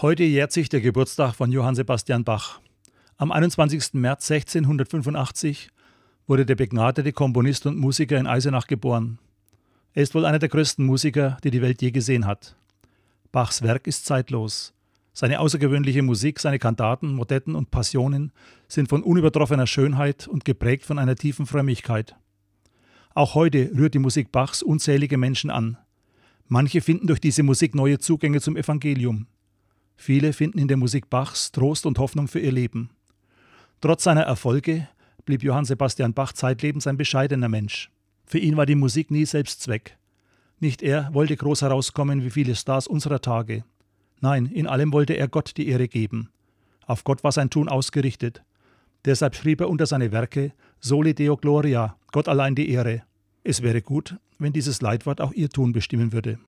Heute jährt sich der Geburtstag von Johann Sebastian Bach. Am 21. März 1685 wurde der begnadete Komponist und Musiker in Eisenach geboren. Er ist wohl einer der größten Musiker, die die Welt je gesehen hat. Bachs Werk ist zeitlos. Seine außergewöhnliche Musik, seine Kantaten, Motetten und Passionen sind von unübertroffener Schönheit und geprägt von einer tiefen Frömmigkeit. Auch heute rührt die Musik Bachs unzählige Menschen an. Manche finden durch diese Musik neue Zugänge zum Evangelium. Viele finden in der Musik Bachs Trost und Hoffnung für ihr Leben. Trotz seiner Erfolge blieb Johann Sebastian Bach zeitlebens ein bescheidener Mensch. Für ihn war die Musik nie Selbstzweck. Nicht er wollte groß herauskommen wie viele Stars unserer Tage. Nein, in allem wollte er Gott die Ehre geben. Auf Gott war sein Tun ausgerichtet. Deshalb schrieb er unter seine Werke Soli Deo Gloria, Gott allein die Ehre. Es wäre gut, wenn dieses Leitwort auch ihr Tun bestimmen würde.